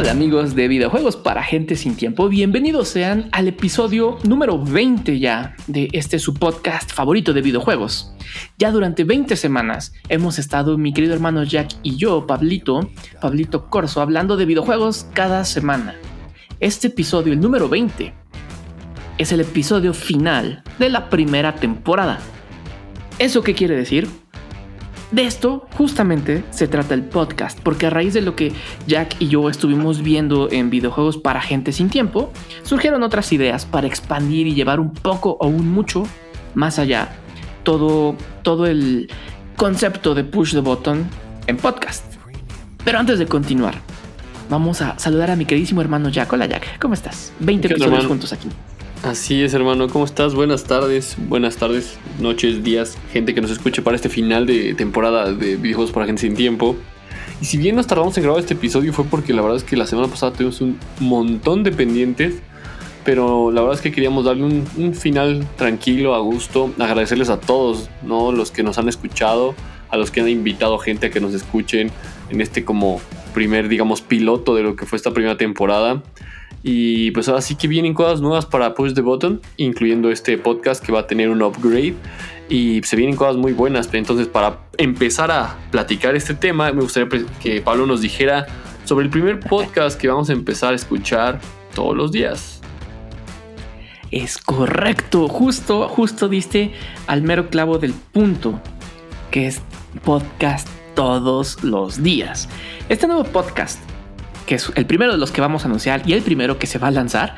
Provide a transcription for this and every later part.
Hola amigos de videojuegos para gente sin tiempo, bienvenidos sean al episodio número 20 ya de este su podcast favorito de videojuegos. Ya durante 20 semanas hemos estado mi querido hermano Jack y yo, Pablito, Pablito Corso, hablando de videojuegos cada semana. Este episodio, el número 20, es el episodio final de la primera temporada. ¿Eso qué quiere decir? De esto justamente se trata el podcast, porque a raíz de lo que Jack y yo estuvimos viendo en videojuegos para gente sin tiempo, surgieron otras ideas para expandir y llevar un poco o un mucho más allá todo, todo el concepto de push the button en podcast. Pero antes de continuar, vamos a saludar a mi queridísimo hermano Jack. Hola Jack, ¿cómo estás? 20 episodios juntos aquí. Así es, hermano. ¿Cómo estás? Buenas tardes, buenas tardes, noches, días, gente que nos escuche para este final de temporada de videojuegos para gente sin tiempo. Y si bien nos tardamos en grabar este episodio fue porque la verdad es que la semana pasada tuvimos un montón de pendientes, pero la verdad es que queríamos darle un, final tranquilo, a gusto, agradecerles a todos, ¿no? Los que nos han escuchado, a los que han invitado gente a que nos escuchen en este como primer, digamos, piloto de lo que fue esta primera temporada. Y pues ahora sí que vienen cosas nuevas para Push the Button, incluyendo este podcast que va a tener un upgrade. Y se vienen cosas muy buenas. Entonces, para empezar a platicar este tema, me gustaría que Pablo nos dijera sobre el primer podcast que vamos a empezar a escuchar todos los días. Es correcto, justo, justo diste al mero clavo del punto, que es podcast todos los días. Este nuevo podcast que es el primero de los que vamos a anunciar y el primero que se va a lanzar,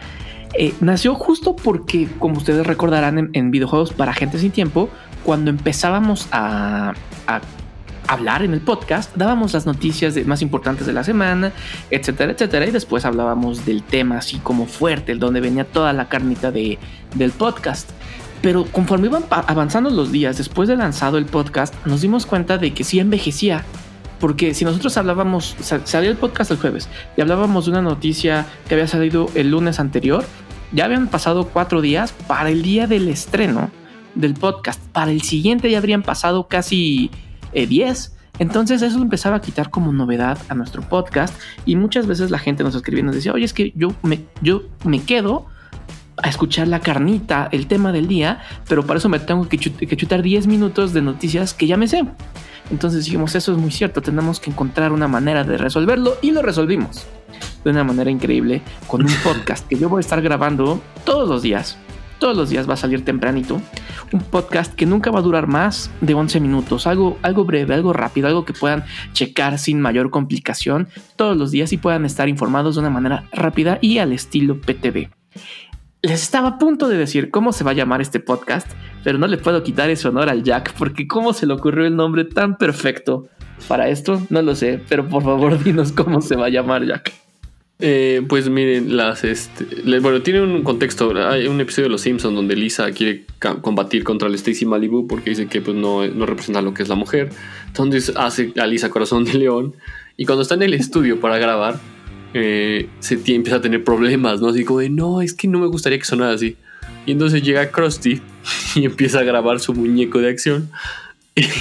eh, nació justo porque, como ustedes recordarán en, videojuegos para gente sin tiempo, cuando empezábamos a, hablar en el podcast, dábamos las noticias más importantes de la semana, etcétera, etcétera, y después hablábamos del tema así como fuerte, el donde venía toda la carnita de, del podcast. Pero conforme iban avanzando los días después de lanzado el podcast, nos dimos cuenta de que sí envejecía porque si nosotros hablábamos, salió el podcast el jueves y hablábamos de una noticia que había salido el lunes anterior, ya habían pasado cuatro días para el día del estreno del podcast. Para el siguiente ya habrían pasado casi eh, diez. Entonces eso empezaba a quitar como novedad a nuestro podcast y muchas veces la gente nos escribía y nos decía, oye, es que yo me, yo me quedo a escuchar la carnita, el tema del día, pero para eso me tengo que chutar 10 minutos de noticias que ya me sé. Entonces dijimos, eso es muy cierto, tenemos que encontrar una manera de resolverlo y lo resolvimos de una manera increíble con un podcast que yo voy a estar grabando todos los días. Todos los días va a salir tempranito. Un podcast que nunca va a durar más de 11 minutos. Algo, algo breve, algo rápido, algo que puedan checar sin mayor complicación todos los días y puedan estar informados de una manera rápida y al estilo PTV. Les estaba a punto de decir cómo se va a llamar este podcast, pero no le puedo quitar ese honor al Jack, porque cómo se le ocurrió el nombre tan perfecto para esto, no lo sé, pero por favor dinos cómo se va a llamar Jack. Eh, pues miren, las este, bueno, tiene un contexto. Hay un episodio de Los Simpsons donde Lisa quiere combatir contra el Stacy Malibu porque dice que pues, no, no representa lo que es la mujer. Entonces hace a Lisa Corazón de León. Y cuando está en el estudio para grabar, eh, se empieza a tener problemas, ¿no? Así como de, no, es que no me gustaría que sonara así. Y entonces llega Krusty y empieza a grabar su muñeco de acción.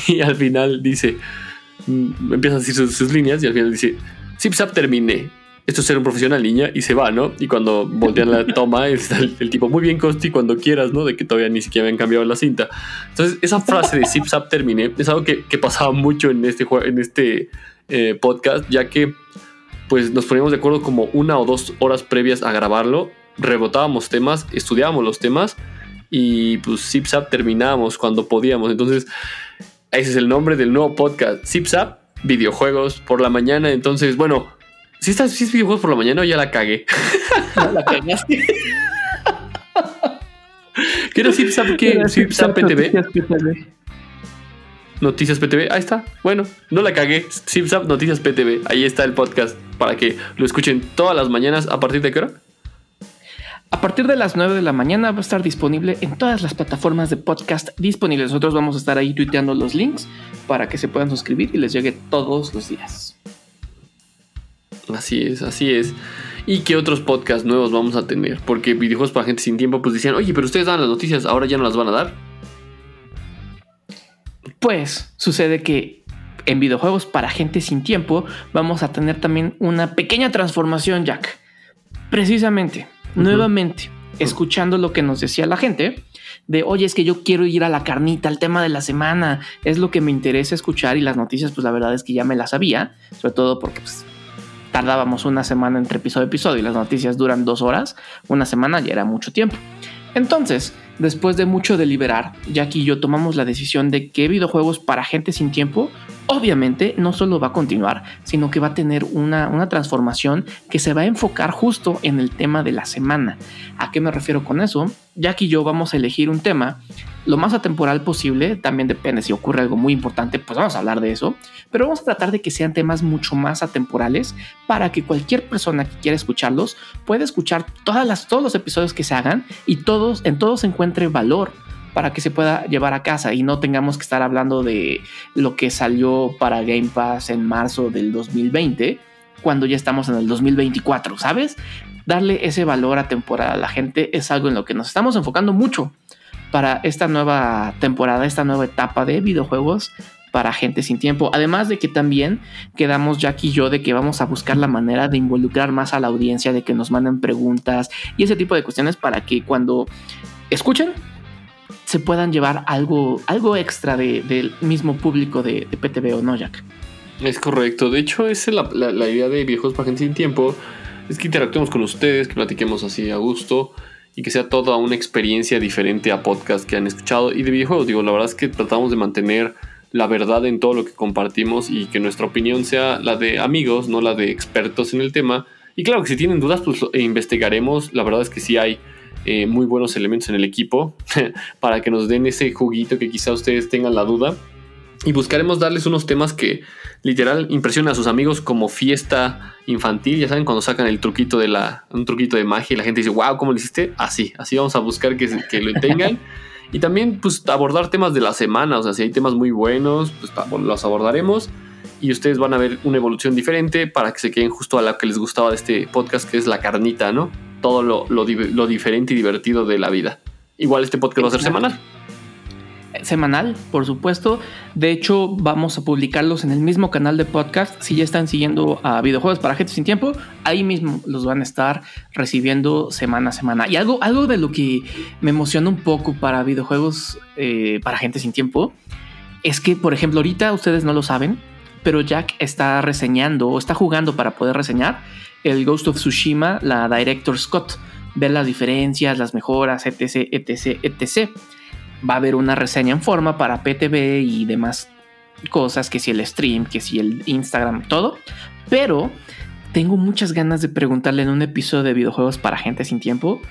Y, al final dice, mm, empieza a decir sus, líneas y al final dice, Zip Zap terminé. Esto es ser un profesional, niña, y se va, ¿no? Y cuando voltean la toma, está el, tipo, muy bien, Krusty, cuando quieras, ¿no? De que todavía ni siquiera habían cambiado la cinta. Entonces, esa frase de Zip Zap terminé es algo que, pasaba mucho en este, en este eh, podcast, ya que pues nos poníamos de acuerdo como una o dos horas previas a grabarlo, rebotábamos temas, estudiábamos los temas y pues ZipZap terminábamos cuando podíamos. Entonces, ese es el nombre del nuevo podcast, ZipZap, videojuegos por la mañana. Entonces, bueno, si estás si es videojuegos por la mañana o ya la cagué. No la cagaste. ¿Qué era ZipZap? ¿Qué? ZipZap PTV. Noticias PTV. Ahí está. Bueno, no la cagué. ZipZap Noticias PTV. Ahí está el podcast para que lo escuchen todas las mañanas. ¿A partir de qué hora? A partir de las 9 de la mañana va a estar disponible en todas las plataformas de podcast disponibles. Nosotros vamos a estar ahí tuiteando los links para que se puedan suscribir y les llegue todos los días. Así es, así es. ¿Y qué otros podcasts nuevos vamos a tener? Porque videojuegos para gente sin tiempo, pues decían, oye, pero ustedes dan las noticias, ahora ya no las van a dar. Pues sucede que en videojuegos para gente sin tiempo, vamos a tener también una pequeña transformación, Jack. Precisamente, nuevamente, escuchando lo que nos decía la gente, de oye, es que yo quiero ir a la carnita, al tema de la semana, es lo que me interesa escuchar y las noticias, pues la verdad es que ya me las sabía, sobre todo porque pues, tardábamos una semana entre episodio y episodio y las noticias duran dos horas, una semana ya era mucho tiempo. Entonces, después de mucho deliberar, Jack y yo tomamos la decisión de que videojuegos para gente sin tiempo, obviamente no solo va a continuar, sino que va a tener una, una transformación que se va a enfocar justo en el tema de la semana. ¿A qué me refiero con eso? Jack y yo vamos a elegir un tema lo más atemporal posible, también depende si ocurre algo muy importante, pues vamos a hablar de eso, pero vamos a tratar de que sean temas mucho más atemporales para que cualquier persona que quiera escucharlos pueda escuchar todas las, todos los episodios que se hagan y todos, en todos encuentre valor para que se pueda llevar a casa y no tengamos que estar hablando de lo que salió para Game Pass en marzo del 2020 cuando ya estamos en el 2024, ¿sabes? Darle ese valor atemporal a la gente es algo en lo que nos estamos enfocando mucho para esta nueva temporada, esta nueva etapa de videojuegos para gente sin tiempo. Además de que también quedamos Jack y yo de que vamos a buscar la manera de involucrar más a la audiencia, de que nos manden preguntas y ese tipo de cuestiones para que cuando escuchen se puedan llevar algo, algo extra del mismo público de, de PTV o no, Jack. Es correcto. De hecho, es la, la, idea de Viejos para Gente Sin Tiempo. Es que interactuemos con ustedes, que platiquemos así a gusto y que sea toda una experiencia diferente a podcast que han escuchado y de videojuegos. Digo, la verdad es que tratamos de mantener la verdad en todo lo que compartimos y que nuestra opinión sea la de amigos, no la de expertos en el tema. Y claro que si tienen dudas, pues investigaremos. La verdad es que sí hay eh, muy buenos elementos en el equipo para que nos den ese juguito que quizá ustedes tengan la duda. Y buscaremos darles unos temas que literal impresionan a sus amigos como fiesta infantil. Ya saben, cuando sacan el truquito de la, un truquito de magia y la gente dice, wow, ¿cómo lo hiciste? Así, así vamos a buscar que, que lo tengan. y también, pues, abordar temas de la semana. O sea, si hay temas muy buenos, pues los abordaremos. Y ustedes van a ver una evolución diferente para que se queden justo a lo que les gustaba de este podcast, que es la carnita, ¿no? Todo lo, lo, lo diferente y divertido de la vida. Igual este podcast va a ser semanal semanal, por supuesto. De hecho, vamos a publicarlos en el mismo canal de podcast. Si ya están siguiendo a videojuegos para gente sin tiempo, ahí mismo los van a estar recibiendo semana a semana. Y algo, algo de lo que me emociona un poco para videojuegos eh, para gente sin tiempo es que, por ejemplo, ahorita ustedes no lo saben, pero Jack está reseñando o está jugando para poder reseñar el Ghost of Tsushima, la Director Scott, ver las diferencias, las mejoras, etc, etc, etc va a haber una reseña en forma para PTV y demás cosas, que si el stream, que si el Instagram, todo. Pero tengo muchas ganas de preguntarle en un episodio de videojuegos para gente sin tiempo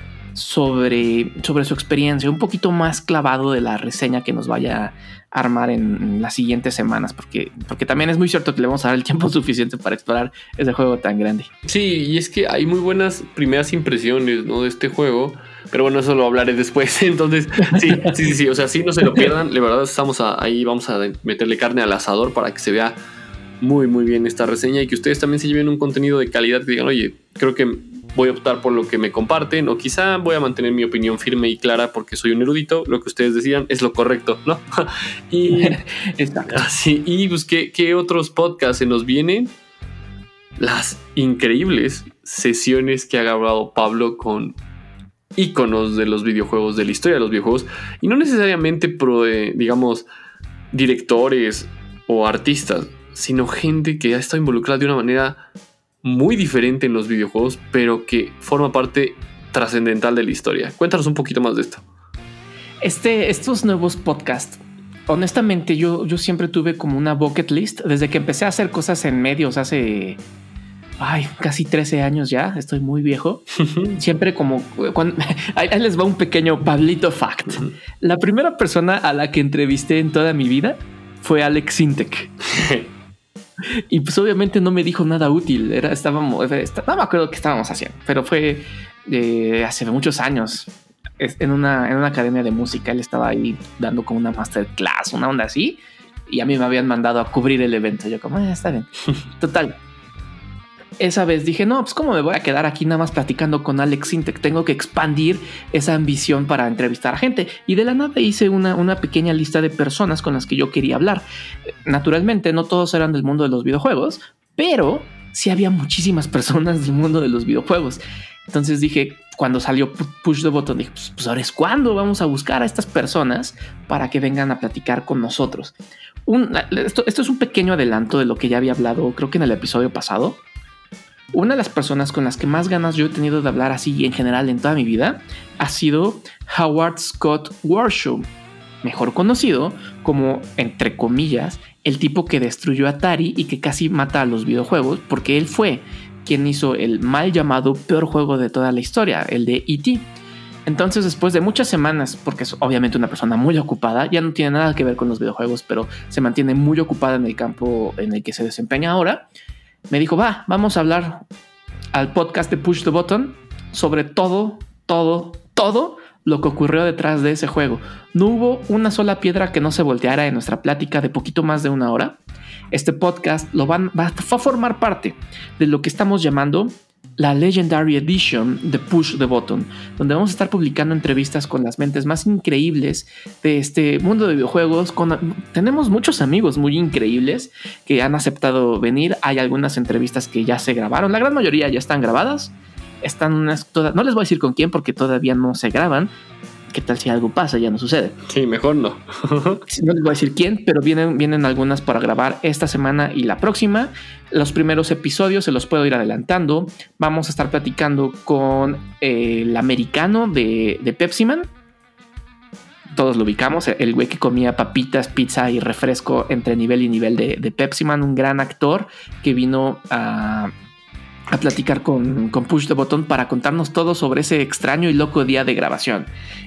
sobre, sobre su experiencia, un poquito más clavado de la reseña que nos vaya a armar en, las siguientes semanas, porque, porque también es muy cierto que le vamos a dar el tiempo suficiente para explorar ese juego tan grande. Sí, y es que hay muy buenas primeras impresiones ¿no? de este juego. Pero bueno, eso lo hablaré después. Entonces, sí, sí, sí, sí. O sea, sí, no se lo pierdan. De verdad, estamos ahí, vamos a meterle carne al asador para que se vea muy, muy bien esta reseña y que ustedes también se lleven un contenido de calidad que digan, oye, creo que voy a optar por lo que me comparten o quizá voy a mantener mi opinión firme y clara porque soy un erudito, lo que ustedes decían es lo correcto, ¿no? y, así, y pues, ¿qué, ¿qué, otros podcasts se nos vienen? Las increíbles sesiones que ha grabado Pablo con íconos de los videojuegos, de la historia de los videojuegos, y no necesariamente, pro, digamos, directores o artistas, sino gente que ha estado involucrada de una manera muy diferente en los videojuegos, pero que forma parte trascendental de la historia. Cuéntanos un poquito más de esto. Este, estos nuevos podcasts, honestamente, yo, yo siempre tuve como una bucket list desde que empecé a hacer cosas en medios hace ay, casi 13 años ya, estoy muy viejo. Siempre como cuando ahí, les va un pequeño Pablito fact. La primera persona a la que entrevisté en toda mi vida fue Alex Sintek. y pues obviamente no me dijo nada útil. Era, estábamos, no me acuerdo qué estábamos haciendo, pero fue eh, hace muchos años en una, en una academia de música. Él estaba ahí dando como una masterclass, una onda así. Y a mí me habían mandado a cubrir el evento. Yo como, ah, está bien. Total esa vez dije, no, pues cómo me voy a quedar aquí nada más platicando con Alex Sintek, tengo que expandir esa ambición para entrevistar a gente. Y de la nada hice una, una pequeña lista de personas con las que yo quería hablar. Naturalmente, no todos eran del mundo de los videojuegos, pero sí había muchísimas personas del mundo de los videojuegos. Entonces dije, cuando salió Push the Button, dije, pues, pues, ahora es cuando vamos a buscar a estas personas para que vengan a platicar con nosotros. esto, esto, es un pequeño adelanto de lo que ya había hablado, creo que en el episodio pasado. Una de las personas con las que más ganas yo he tenido de hablar así en general en toda mi vida ha sido Howard Scott Warshaw, mejor conocido como, entre comillas, el tipo que destruyó Atari y que casi mata a los videojuegos, porque él fue quien hizo el mal llamado peor juego de toda la historia, el de E.T. Entonces, después de muchas semanas, porque es obviamente una persona muy ocupada, ya no tiene nada que ver con los videojuegos, pero se mantiene muy ocupada en el campo en el que se desempeña ahora, me dijo, va, vamos a hablar al podcast de Push the Button sobre todo, todo, todo lo que ocurrió detrás de ese juego. No hubo una sola piedra que no se volteara en nuestra plática de poquito más de una hora. Este podcast lo van, va, a formar parte de lo que estamos llamando la Legendary Edition de Push the Button, donde vamos a estar publicando entrevistas con las mentes más increíbles de este mundo de videojuegos. tenemos muchos amigos muy increíbles que han aceptado venir. Hay algunas entrevistas que ya se grabaron, la gran mayoría ya están grabadas están unas todas, no les voy a decir con quién porque todavía no se graban. ¿Qué tal si algo pasa? Ya no sucede. Sí, mejor no. no les voy a decir quién, pero vienen, vienen algunas para grabar esta semana y la próxima. Los primeros episodios se los puedo ir adelantando. Vamos a estar platicando con eh, el americano de, de Pepsi Man. Todos lo ubicamos, el güey que comía papitas, pizza y refresco entre nivel y nivel de, de Pepsi Man, un gran actor que vino a a platicar con, con, Push the Button para contarnos todo sobre ese extraño y loco día de grabación.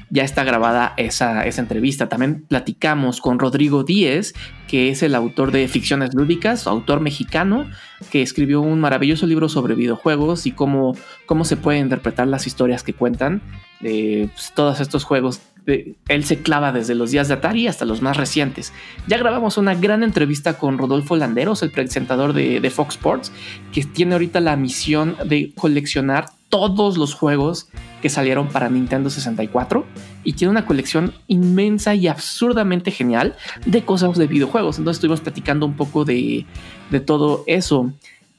Ya está grabada esa, esa entrevista. También platicamos con Rodrigo Díez, que es el autor de Ficciones Lúdicas, autor mexicano, que escribió un maravilloso libro sobre videojuegos y cómo, cómo se pueden interpretar las historias que cuentan de pues, todos estos juegos él se clava desde los días de Atari hasta los más recientes. Ya grabamos una gran entrevista con Rodolfo Landeros, el presentador de, Fox Sports, que tiene ahorita la misión de coleccionar todos los juegos que salieron para Nintendo 64 y tiene una colección inmensa y absurdamente genial de cosas de videojuegos. Entonces estuvimos platicando un poco de, todo eso.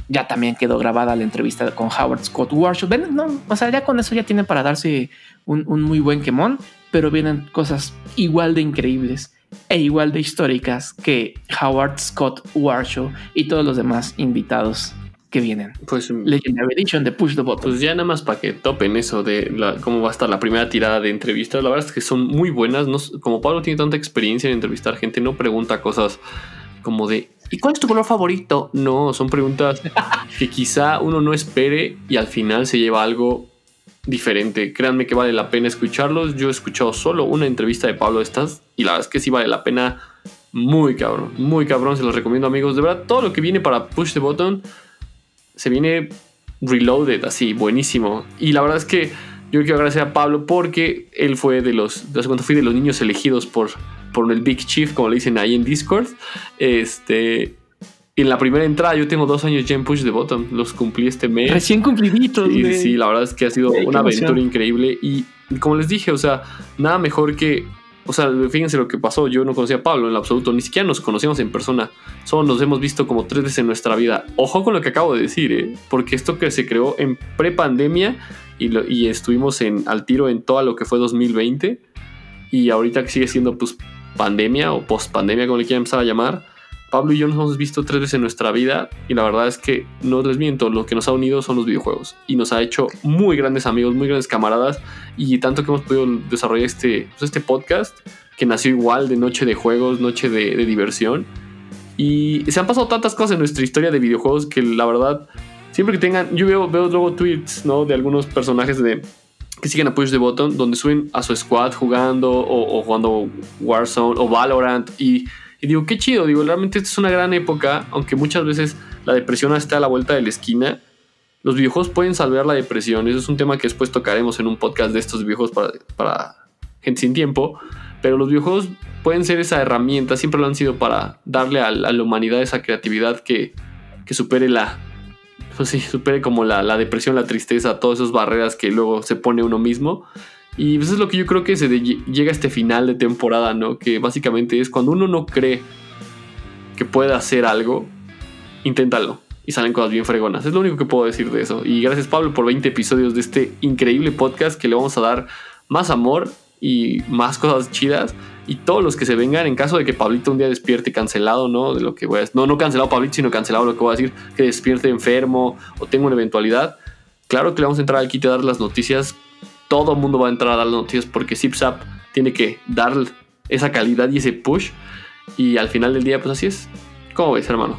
Ya también quedó grabada la entrevista con Howard Scott Warshaw. No, o sea, ya con eso ya tienen para darse un muy buen quemón pero vienen cosas igual de increíbles e igual de históricas que Howard Scott Warshaw y todos los demás invitados que vienen. Pues Legendary Edition de Push the Button. Pues ya nada más para que topen eso de cómo va a estar la primera tirada de entrevistas. La verdad es que son muy buenas. como Pablo tiene tanta experiencia en entrevistar gente, no pregunta cosas como de ¿y cuál es tu color favorito? No, son preguntas que quizá uno no espere y al final se lleva algo diferente. Créanme que vale la pena escucharlos. Yo he escuchado solo una entrevista de Pablo estas y la verdad es que sí vale la pena. Muy cabrón, muy cabrón. Se los recomiendo, amigos. De verdad, todo lo que viene para Push the Button se viene reloaded, así, buenísimo. Y la verdad es que yo quiero agradecer a Pablo porque él fue de los, de cuando fui de los niños elegidos por, por el Big Chief, como le dicen ahí en Discord. Este, en la primera entrada yo tengo dos años ya en Push the Button. Los cumplí este mes. Recién cumpliditos. Sí, sí, la verdad es que ha sido una aventura increíble. Y como les dije, o sea, nada mejor que. O sea, fíjense lo que pasó. Yo no conocía a Pablo en absoluto. Ni siquiera nos conocíamos en persona. Solo nos hemos visto como tres veces en nuestra vida. Ojo con lo que acabo de decir, ¿eh? Porque esto que se creó en pre-pandemia y, y estuvimos en, al tiro en todo lo que fue 2020. Y ahorita que sigue siendo pues pandemia o post-pandemia, como le quieran empezar a llamar Pablo y yo nos hemos visto tres veces en nuestra vida y la verdad es que no les miento, lo que nos ha unido son los videojuegos y nos ha hecho muy grandes amigos, muy grandes camaradas y tanto que hemos podido desarrollar este, pues, este podcast que nació igual de noche de juegos, noche de, diversión y se han pasado tantas cosas en nuestra historia de videojuegos que la verdad siempre que tengan, yo veo, veo luego tweets ¿no? de algunos personajes de que siguen a Push the Button donde suben a su squad jugando o, o jugando Warzone o Valorant y y digo, qué chido, digo, realmente esta es una gran época, aunque muchas veces la depresión está a la vuelta de la esquina. Los videojuegos pueden salvar la depresión, eso es un tema que después tocaremos en un podcast de estos videojuegos para, para gente sin tiempo, pero los videojuegos pueden ser esa herramienta, siempre lo han sido para darle a, la humanidad esa creatividad que, que supere la, pues supere como la depresión, la tristeza, todas esas barreras que luego se pone uno mismo. Y pues es lo que yo creo que se llega a este final de temporada, ¿no? Que básicamente es cuando uno no cree que pueda hacer algo, inténtalo. Y salen cosas bien fregonas. Es lo único que puedo decir de eso. Y gracias Pablo por 20 episodios de este increíble podcast que le vamos a dar más amor y más cosas chidas. Y todos los que se vengan, en caso de que Pablito un día despierte cancelado, ¿no? De lo que voy a No, no cancelado Pablito, sino cancelado lo que voy a decir, que despierte enfermo o tenga una eventualidad. Claro que le vamos a entrar al kit a dar las noticias todo el mundo va a entrar a dar las noticias porque ZipZap tiene que dar esa calidad y ese push. Y al final del día, pues así es. ¿Cómo ves, hermano?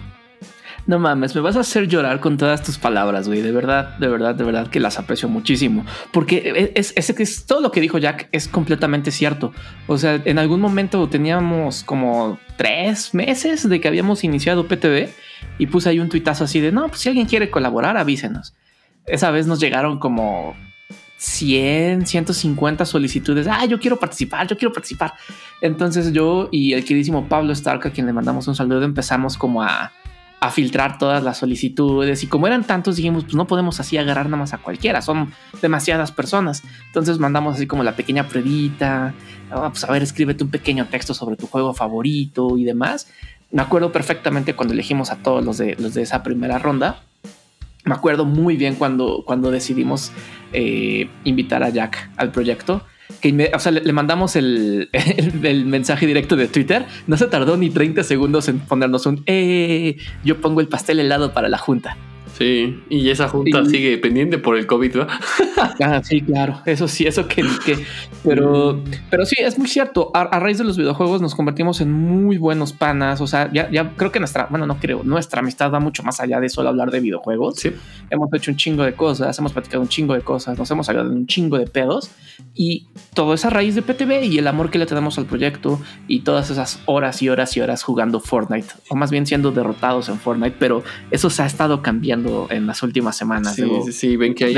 No mames, me vas a hacer llorar con todas tus palabras, güey. De verdad, de verdad, de verdad que las aprecio muchísimo. Porque es, es, es, todo lo que dijo Jack es completamente cierto. O sea, en algún momento teníamos como tres meses de que habíamos iniciado PTV y puse ahí un tuitazo así de no, pues si alguien quiere colaborar, avísenos. Esa vez nos llegaron como 100, 150 solicitudes. Ah, yo quiero participar, yo quiero participar. Entonces yo y el queridísimo Pablo Stark, a quien le mandamos un saludo, empezamos como a, a, filtrar todas las solicitudes. Y como eran tantos, dijimos, pues no podemos así agarrar nada más a cualquiera, son demasiadas personas. Entonces mandamos así como la pequeña pruebita. Ah, pues a ver, escríbete un pequeño texto sobre tu juego favorito y demás. Me acuerdo perfectamente cuando elegimos a todos los de, los de esa primera ronda me acuerdo muy bien cuando, cuando decidimos eh, invitar a Jack al proyecto. Que o sea, le, mandamos el, el, mensaje directo de Twitter. No se tardó ni 30 segundos en ponernos un eh, yo pongo el pastel helado para la junta. Sí, y esa junta sigue pendiente por el COVID, ¿verdad? ah, sí, claro, eso sí, eso que, pero, pero sí, es muy cierto. A, raíz de los videojuegos nos convertimos en muy buenos panas. O sea, ya, ya creo que nuestra, bueno, no creo, nuestra amistad va mucho más allá de solo hablar de videojuegos. Sí. Hemos hecho un chingo de cosas, hemos platicado un chingo de cosas, nos hemos hablado de un chingo de pedos y todo es a raíz de PTV y el amor que le tenemos al proyecto y todas esas horas y horas y horas jugando Fortnite, o más bien siendo derrotados en Fortnite, pero eso se ha estado cambiando en las últimas semanas. Sí, sí, sí, ven que hay,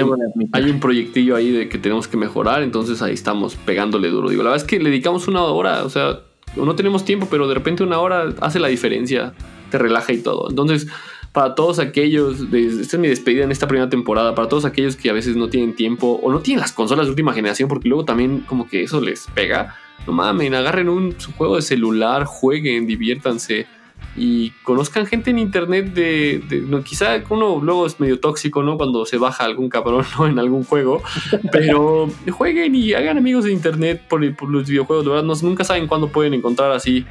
hay un proyectillo ahí de que tenemos que mejorar, entonces ahí estamos pegándole duro. Digo, la verdad es que le dedicamos una hora, o sea, no tenemos tiempo, pero de repente una hora hace la diferencia, te relaja y todo. Entonces, para todos aquellos, esta es mi despedida en esta primera temporada, para todos aquellos que a veces no tienen tiempo o no tienen las consolas de última generación, porque luego también como que eso les pega. No mames, agarren un juego de celular, jueguen, diviértanse y conozcan gente en internet de, no, quizá uno luego es medio tóxico, ¿no? Cuando se baja algún cabrón en algún juego, pero jueguen y hagan amigos de internet por, los videojuegos, de verdad, no, nunca saben cuándo pueden encontrar así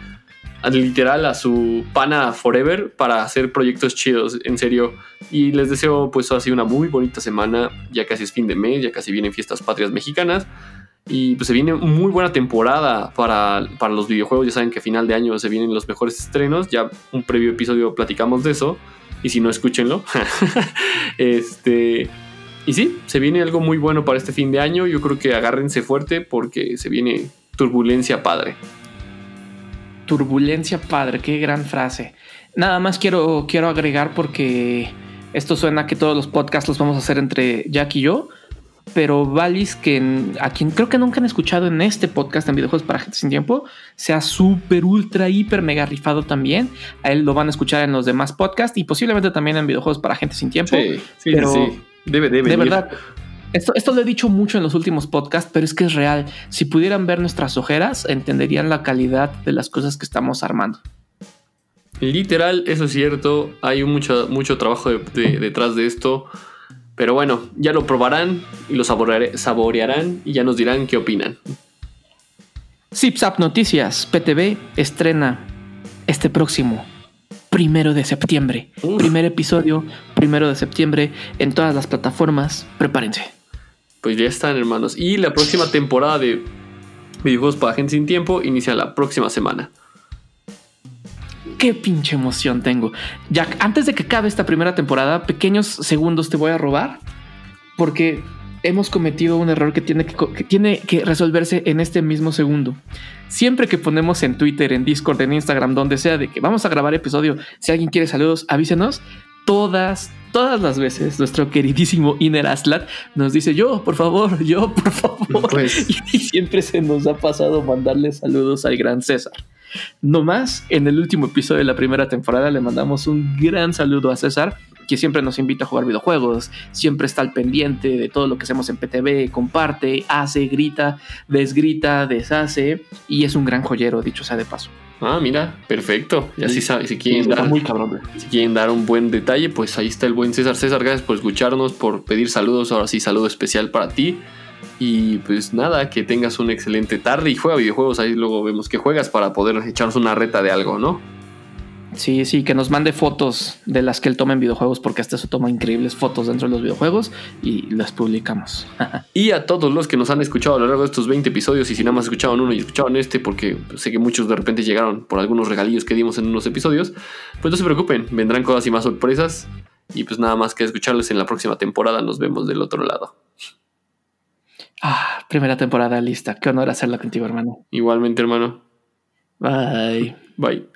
literal a su pana forever para hacer proyectos chidos, en serio. Y les deseo pues así una muy bonita semana, ya casi es fin de mes, ya casi vienen fiestas patrias mexicanas. Y pues se viene muy buena temporada para, los videojuegos. Ya saben que a final de año se vienen los mejores estrenos. Ya un previo episodio platicamos de eso. Y si no, escúchenlo. este. Y sí, se viene algo muy bueno para este fin de año. Yo creo que agárrense fuerte porque se viene turbulencia padre. Turbulencia padre, qué gran frase. Nada más quiero, quiero agregar porque esto suena que todos los podcasts los vamos a hacer entre Jack y yo pero Valis, que a quien creo que nunca han escuchado en este podcast en videojuegos para gente sin tiempo, sea súper, ultra, hiper, mega rifado también. A él lo van a escuchar en los demás podcasts y posiblemente también en videojuegos para gente sin tiempo. Sí, sí, pero sí. Debe, debe. De verdad. Esto, esto lo he dicho mucho en los últimos podcasts, pero es que es real. Si pudieran ver nuestras ojeras, entenderían la calidad de las cosas que estamos armando. Literal, eso es cierto. Hay mucho, mucho trabajo detrás de esto. Pero bueno, ya lo probarán y lo saborearán y ya nos dirán qué opinan. ZipZap Noticias, PTV, estrena este próximo primero de septiembre. Primer episodio, primero de septiembre, en todas las plataformas. Prepárense. Pues ya están, hermanos. Y la próxima temporada de videojuegos para gente sin tiempo inicia la próxima semana qué pinche emoción tengo. Jack, antes de que acabe esta primera temporada, pequeños segundos te voy a robar porque hemos cometido un error que tiene que, tiene que resolverse en este mismo segundo. Siempre que ponemos en Twitter, en Discord, en Instagram, donde sea, de que vamos a grabar episodio, si alguien quiere saludos, avísenos. Todas, todas las veces nuestro queridísimo Iner Aslat nos dice yo, por favor, yo, por favor. Pues. Y siempre se nos ha pasado mandarle saludos al gran César. No más, en el último episodio de la primera temporada le mandamos un gran saludo a César que siempre nos invita a jugar videojuegos, siempre está al pendiente de todo lo que hacemos en PTV, comparte, hace, grita, desgrita, deshace y es un gran joyero, dicho sea de paso. Ah, mira, perfecto. Y así sabe, si quieren, dar, muy cabrón. si quieren dar un buen detalle, pues ahí está el buen César. César, gracias por escucharnos, por pedir saludos. Ahora sí, saludo especial para ti. Y pues nada, que tengas una excelente tarde y juega videojuegos. Ahí luego vemos que juegas para poder echarnos una reta de algo, ¿no? Sí, sí, que nos mande fotos de las que él toma en videojuegos, porque hasta eso toma increíbles fotos dentro de los videojuegos y las publicamos. y a todos los que nos han escuchado a lo largo de estos 20 episodios, y si nada más escucharon uno y escucharon este, porque sé que muchos de repente llegaron por algunos regalillos que dimos en unos episodios, pues no se preocupen, vendrán cosas y más sorpresas. Y pues nada más que escucharles en la próxima temporada, nos vemos del otro lado. Ah, primera temporada lista. Qué honor hacerla contigo, hermano. Igualmente, hermano. Bye. Bye.